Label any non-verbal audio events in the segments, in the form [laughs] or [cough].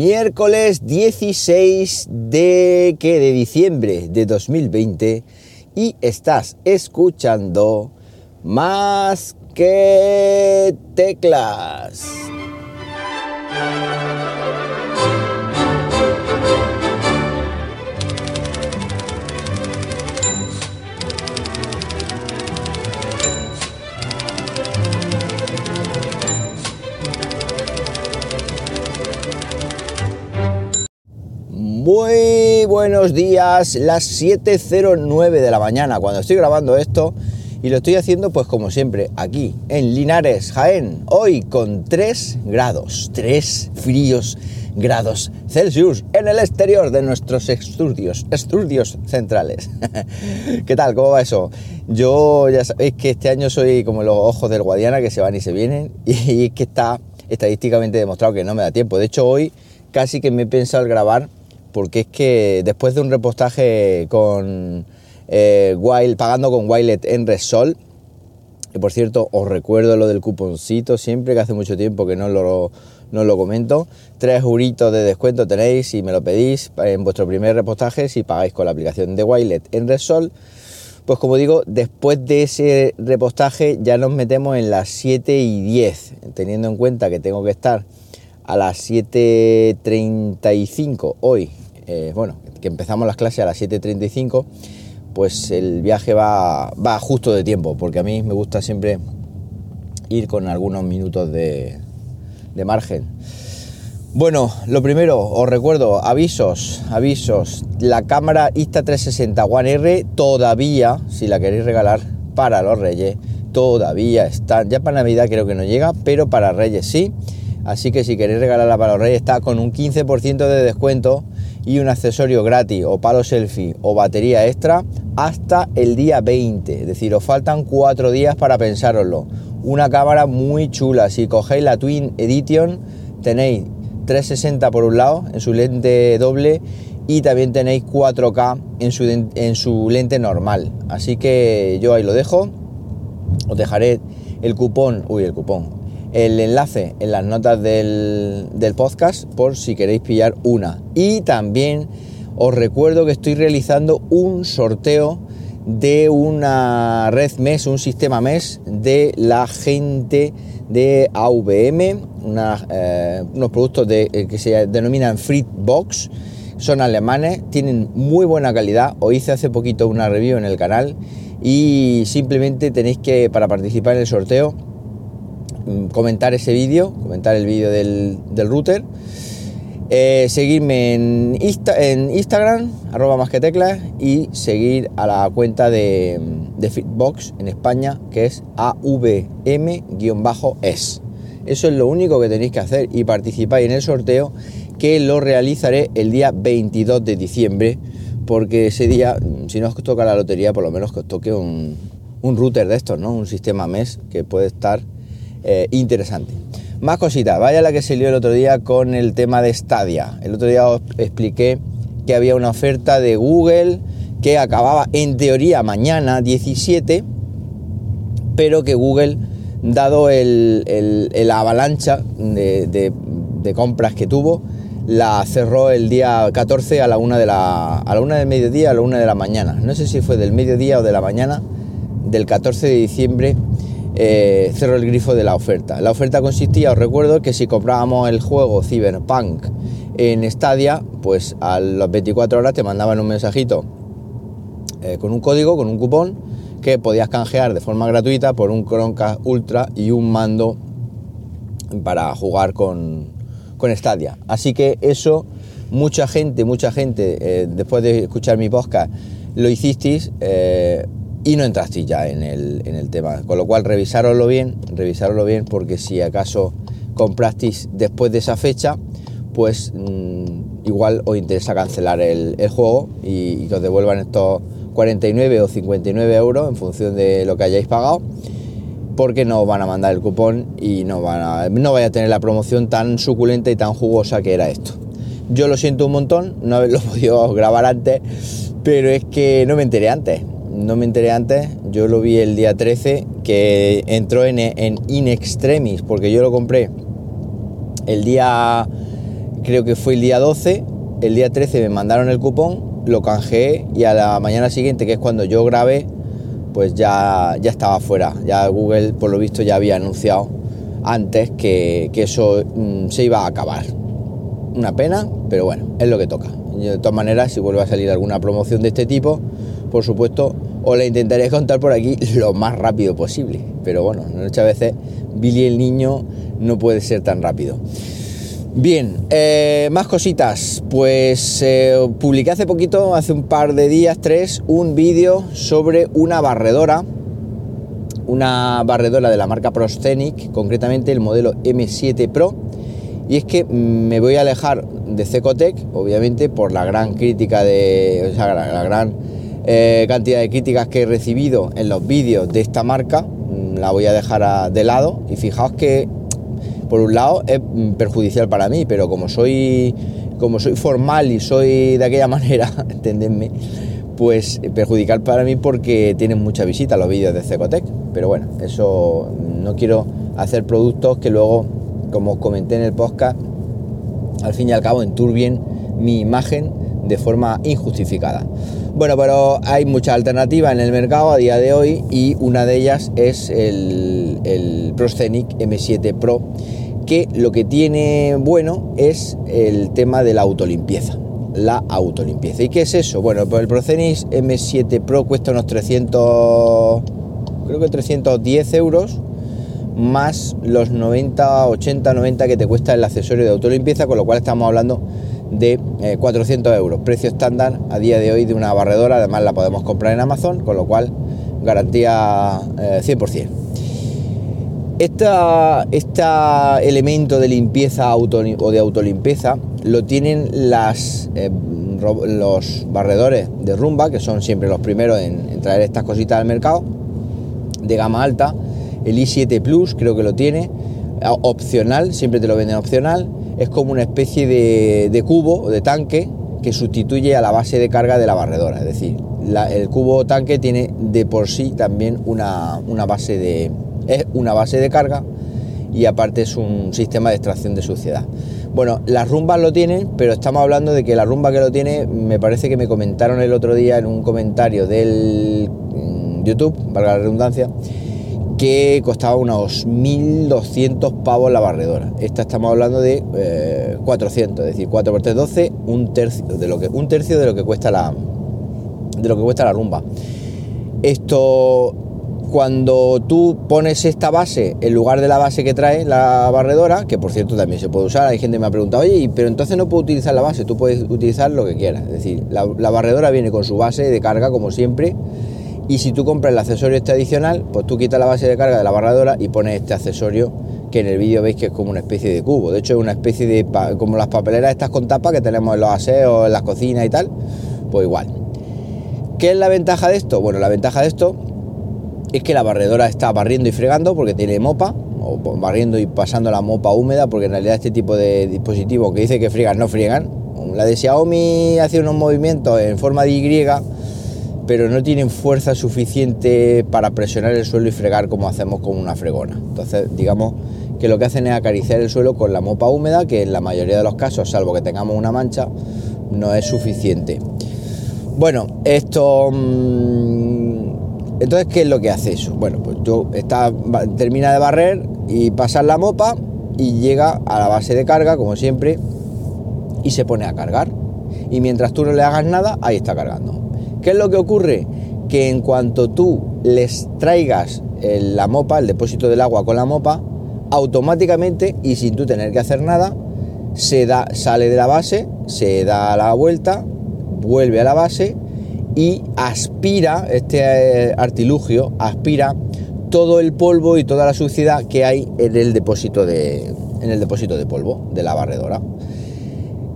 miércoles 16 de, de diciembre de 2020 y estás escuchando más que teclas. Buenos días, las 7.09 de la mañana cuando estoy grabando esto y lo estoy haciendo pues como siempre aquí en Linares, Jaén, hoy con 3 grados, 3 fríos grados Celsius en el exterior de nuestros estudios, estudios centrales. [laughs] ¿Qué tal? ¿Cómo va eso? Yo ya sabéis que este año soy como los ojos del Guadiana que se van y se vienen [laughs] y es que está estadísticamente demostrado que no me da tiempo. De hecho hoy casi que me he pensado grabar porque es que después de un repostaje con eh, Wild, pagando con Wilet en Resol, que por cierto os recuerdo lo del cuponcito siempre, que hace mucho tiempo que no lo, no lo comento, tres euritos de descuento tenéis si me lo pedís en vuestro primer repostaje si pagáis con la aplicación de Wilet en Resol. Pues como digo, después de ese repostaje ya nos metemos en las 7 y 10, teniendo en cuenta que tengo que estar a las 7.35 hoy, eh, bueno, que empezamos las clases a las 7.35, pues el viaje va, va justo de tiempo, porque a mí me gusta siempre ir con algunos minutos de, de margen. Bueno, lo primero, os recuerdo, avisos, avisos. La cámara Insta360 One R todavía, si la queréis regalar para los Reyes, todavía está. Ya para Navidad creo que no llega, pero para Reyes sí. Así que si queréis regalarla para los Reyes está con un 15% de descuento y un accesorio gratis o palo selfie o batería extra hasta el día 20. Es decir, os faltan cuatro días para pensároslo. Una cámara muy chula. Si cogéis la Twin Edition tenéis 360 por un lado en su lente doble y también tenéis 4K en su, en su lente normal. Así que yo ahí lo dejo. Os dejaré el cupón, uy, el cupón, el enlace en las notas del, podcast por si queréis pillar una. Y también os recuerdo que estoy realizando un sorteo de una red MES, un sistema MES de la gente de AVM, eh, unos productos eh, que se denominan Box son alemanes, tienen muy buena calidad, os hice hace poquito una review en el canal y simplemente tenéis que, para participar en el sorteo, comentar ese vídeo, comentar el vídeo del, router, eh, seguirme en, en Instagram, arroba más que teclas, y seguir a la cuenta de, de Fitbox en España, que es AVM-es. Eso es lo único que tenéis que hacer y participáis en el sorteo que lo realizaré el día 22 de diciembre, porque ese día, si no os toca la lotería, por lo menos que os toque un, un router de estos, ¿no? Un sistema MES que puede estar eh, interesante. Más cositas, vaya la que se lió el otro día con el tema de Stadia. El otro día os expliqué que había una oferta de Google que acababa en teoría mañana 17, pero que Google, dado el, avalancha de, compras que tuvo, la cerró el día 14 a la una de la a la una del mediodía a la una de la mañana. No sé si fue del mediodía o de la mañana del 14 de diciembre eh, cerró el grifo de la oferta. La oferta consistía, os recuerdo, que si comprábamos el juego Cyberpunk en Stadia, pues a las 24 horas te mandaban un mensajito eh, con un código, con un cupón, que podías canjear de forma gratuita por un Chromecast Ultra y un mando para jugar con, con Stadia. Así que eso, mucha gente, mucha gente, eh, después de escuchar mi podcast, lo hicisteis y no entrasteis ya en el, en el tema. Con lo cual, revisároslo bien, revisároslo bien, porque si acaso comprasteis después de esa fecha, pues mm, igual os interesa cancelar el, juego y, que os devuelvan estos 49 o 59 euros en función de lo que hayáis pagado, porque no os van a mandar el cupón y no, van a, no vaya a tener la promoción tan suculenta y tan jugosa que era esto. Yo lo siento un montón, no haberlo [laughs] podido grabar antes, pero es que no me enteré antes no me enteré antes, yo lo vi el día 13, que entró en, In Extremis, porque yo lo compré el día creo que fue el día 12, el día 13 me mandaron el cupón, lo canjeé y a la mañana siguiente, que es cuando yo grabé, pues ya, ya estaba fuera. Ya Google, por lo visto, ya había anunciado antes que, eso mm, se iba a acabar. Una pena, pero bueno, es lo que toca. de todas maneras, si vuelve a salir alguna promoción de este tipo, por supuesto, os la intentaré contar por aquí lo más rápido posible. Pero bueno, muchas veces Billy el niño no puede ser tan rápido. Bien, eh, más cositas. Pues eh, publiqué hace poquito, hace un par de días, tres, un vídeo sobre una barredora. Una barredora de la marca Proscenic, concretamente el modelo M7 Pro. Y es que me voy a alejar de Cecotec, obviamente, por la gran crítica de. O sea, la, gran eh, cantidad de críticas que he recibido en los vídeos de esta marca. Mm, la voy a dejar de lado. Y fijaos que por un lado es mm, perjudicial para mí, pero como soy, como soy formal y soy de aquella [laughs] manera, entendedme, pues perjudicial para mí porque tienen mucha visita los vídeos de Cecotec. Pero bueno, eso no quiero hacer productos que luego, como comenté en el podcast, al fin y al cabo enturbien mi imagen de forma injustificada. Bueno, pero hay muchas alternativas en el mercado a día de hoy y una de ellas es el, el Proscenic M7 Pro que lo que tiene bueno es el tema de la autolimpieza. La autolimpieza. ¿Y qué es eso? Bueno, pues el Procenis M7 Pro cuesta unos 300, creo que 310 euros, más los 90, 80, 90 que te cuesta el accesorio de autolimpieza, con lo cual estamos hablando de 400 eh, euros. Precio estándar a día de hoy de una barredora, además la podemos comprar en Amazon, con lo cual garantía 100%. Eh, este elemento de limpieza o de autolimpieza lo tienen las, eh, los barredores de rumba, que son siempre los primeros en, traer estas cositas al mercado, de gama alta. El i7 Plus creo que lo tiene, opcional, siempre te lo venden opcional. Es como una especie de, cubo o de tanque que sustituye a la base de carga de la barredora. Es decir, el cubo tanque tiene de por sí también una base de, es una base de carga y aparte es un sistema de extracción de suciedad. Bueno, las rumbas lo tienen, pero estamos hablando de que la rumba que lo tiene, me parece que me comentaron el otro día en un comentario del mm, YouTube, valga la redundancia, que costaba unos 1.200 pavos la barredora. Esta estamos hablando de 400, eh, es decir, 4 por 3, 12, un tercio de lo que, un tercio de lo que cuesta la, de lo que cuesta la rumba. Esto cuando tú pones esta base en lugar de la base que trae la barredora, que por cierto también se puede usar, hay gente que me ha preguntado, oye, pero entonces no puedo utilizar la base, tú puedes utilizar lo que quieras. Es decir, la, barredora viene con su base de carga como siempre, y si tú compras el accesorio este adicional, pues tú quitas la base de carga de la barredora y pones este accesorio que en el vídeo veis que es como una especie de cubo. De hecho, es una especie de, como las papeleras estas con tapa que tenemos en los aseos, en las cocinas y tal, pues igual. ¿Qué es la ventaja de esto? Bueno, la ventaja de esto es que la barredora está barriendo y fregando porque tiene mopa, o barriendo y pasando la mopa húmeda, porque en realidad este tipo de dispositivos que dice que friegan no friegan. La de Xiaomi hace unos movimientos en forma de Y, pero no tienen fuerza suficiente para presionar el suelo y fregar como hacemos con una fregona. Entonces, digamos que lo que hacen es acariciar el suelo con la mopa húmeda, que en la mayoría de los casos, salvo que tengamos una mancha, no es suficiente. Bueno, esto... Mmm, entonces, ¿qué es lo que hace eso? Bueno, pues tú está, termina de barrer y pasar la mopa y llega a la base de carga, como siempre, y se pone a cargar. Y mientras tú no le hagas nada, ahí está cargando. ¿Qué es lo que ocurre? Que en cuanto tú les traigas la mopa, el depósito del agua con la mopa, automáticamente y sin tú tener que hacer nada, se da, sale de la base, se da la vuelta, vuelve a la base y aspira, este eh, artilugio, aspira todo el polvo y toda la suciedad que hay en el depósito de, en el depósito de polvo de la barredora.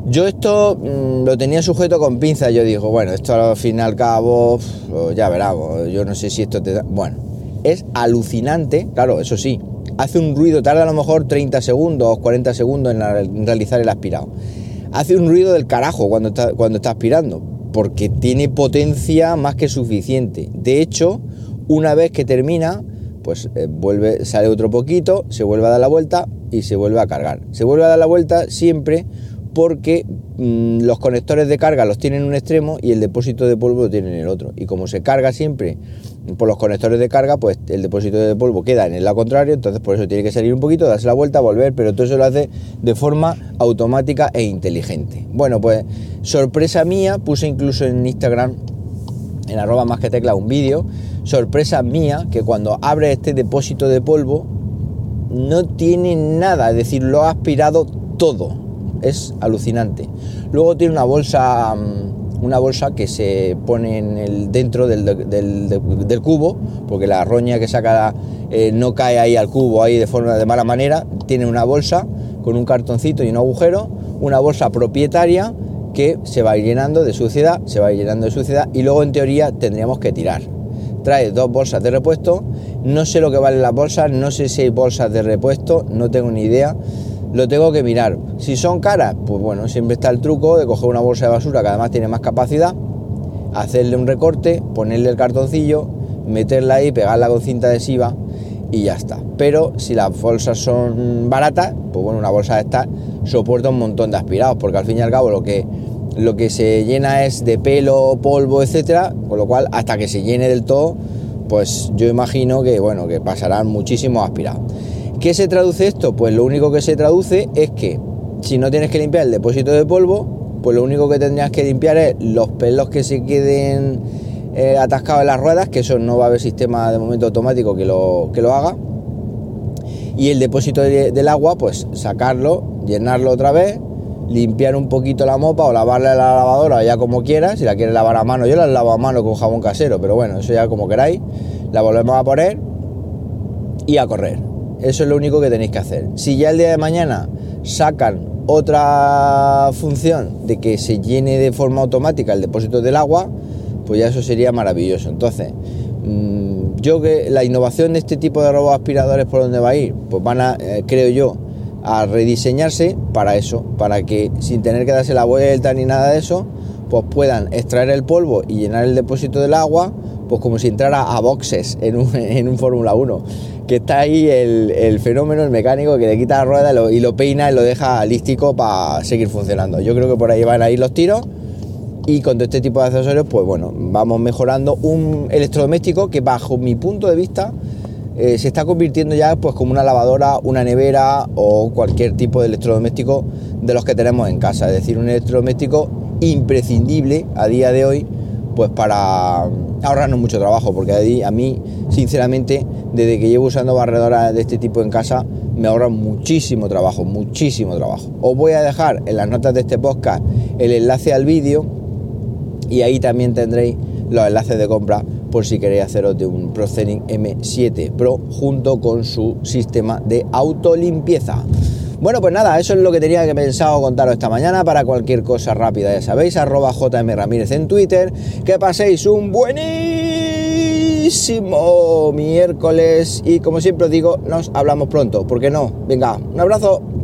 Yo esto mm, lo tenía sujeto con pinzas, yo digo, bueno, esto al fin y al cabo, ya verás, yo no sé si esto te da... Bueno, es alucinante, claro, eso sí, hace un ruido, tarda a lo mejor 30 segundos, 40 segundos en, realizar el aspirado. Hace un ruido del carajo cuando está, cuando está aspirando, porque tiene potencia más que suficiente. De hecho, una vez que termina, pues eh, vuelve, sale otro poquito, se vuelve a dar la vuelta y se vuelve a cargar. Se vuelve a dar la vuelta siempre porque mm, los conectores de carga los tienen en un extremo y el depósito de polvo lo tienen en el otro. Y como se carga siempre por los conectores de carga, pues el depósito de polvo queda en el lado contrario, entonces por eso tiene que salir un poquito, darse la vuelta, volver, pero todo eso lo hace de forma automática e inteligente. Bueno, pues sorpresa mía, puse incluso en Instagram, en arroba más que tecla, un vídeo, sorpresa mía, que cuando abre este depósito de polvo, no tiene nada, es decir, lo ha aspirado todo. Es alucinante. Luego tiene una bolsa mm, una bolsa que se pone en el, dentro del, del, cubo, porque la roña que saca eh, no cae ahí al cubo ahí de forma de mala manera. Tiene una bolsa con un cartoncito y un agujero, una bolsa propietaria que se va llenando de suciedad, se va llenando de suciedad y luego en teoría tendríamos que tirar. Trae dos bolsas de repuesto no sé lo que valen las bolsas, no sé si hay bolsas de repuesto, no tengo ni idea. Lo tengo que mirar. Si son caras, pues bueno, siempre está el truco de coger una bolsa de basura que además tiene más capacidad, hacerle un recorte, ponerle el cartoncillo, meterla ahí, pegarla con cinta adhesiva y ya está. Pero si las bolsas son baratas, pues bueno, una bolsa de estas soporta un montón de aspirados, porque al fin y al cabo lo que, lo que se llena es de pelo, polvo, etcétera, con lo cual hasta que se llene del todo pues yo imagino que bueno, que pasarán muchísimos aspirados. ¿Qué se traduce esto? Pues lo único que se traduce es que si no tienes que limpiar el depósito de polvo, pues lo único que tendrías que limpiar es los pelos que se queden eh, atascados en las ruedas, que eso no va a haber sistema de momento automático que lo, que lo haga. Y el depósito del agua, pues sacarlo, llenarlo otra vez, limpiar un poquito la mopa o lavarle la lavadora ya como quieras, si la quieres lavar a mano, yo la lavo a mano con jabón casero, pero bueno, eso ya como queráis, la volvemos a poner y a correr. Eso es lo único que tenéis que hacer. Si ya el día de mañana sacan otra función de que se llene de forma automática el depósito del agua, pues ya eso sería maravilloso. Entonces, mm, yo que la innovación de este tipo de robots aspiradores por dónde va a ir, pues van a, eh, creo yo, a rediseñarse para eso, para que sin tener que darse la vuelta ni nada de eso, pues puedan extraer el polvo y llenar el depósito del agua, pues como si entrara a boxes en un, [laughs] en un Fórmula 1, que está ahí el, fenómeno, el mecánico que le quita la rueda y lo, peina y lo deja lístico para seguir funcionando. Yo creo que por ahí van a ir los tiros y con este tipo de accesorios, pues bueno, vamos mejorando un electrodoméstico que bajo mi punto de vista eh, se está convirtiendo ya pues como una lavadora, una nevera o cualquier tipo de electrodoméstico de los que tenemos en casa. Es decir, un electrodoméstico imprescindible a día de hoy pues para ahorrarnos mucho trabajo, porque a mí, sinceramente, desde que llevo usando barredoras de este tipo en casa, me ahorra muchísimo trabajo, muchísimo trabajo. Os voy a dejar en las notas de este podcast el enlace al vídeo y ahí también tendréis los enlaces de compra por si queréis haceros de un Procening M7 Pro junto con su sistema de autolimpieza. Bueno, pues nada, eso es lo que tenía que pensado contaros esta mañana. Para cualquier cosa rápida, ya sabéis, arroba JM Ramírez en Twitter. Que paséis un buenísimo miércoles y como siempre os digo, nos hablamos pronto. ¿Por qué no? Venga, un abrazo.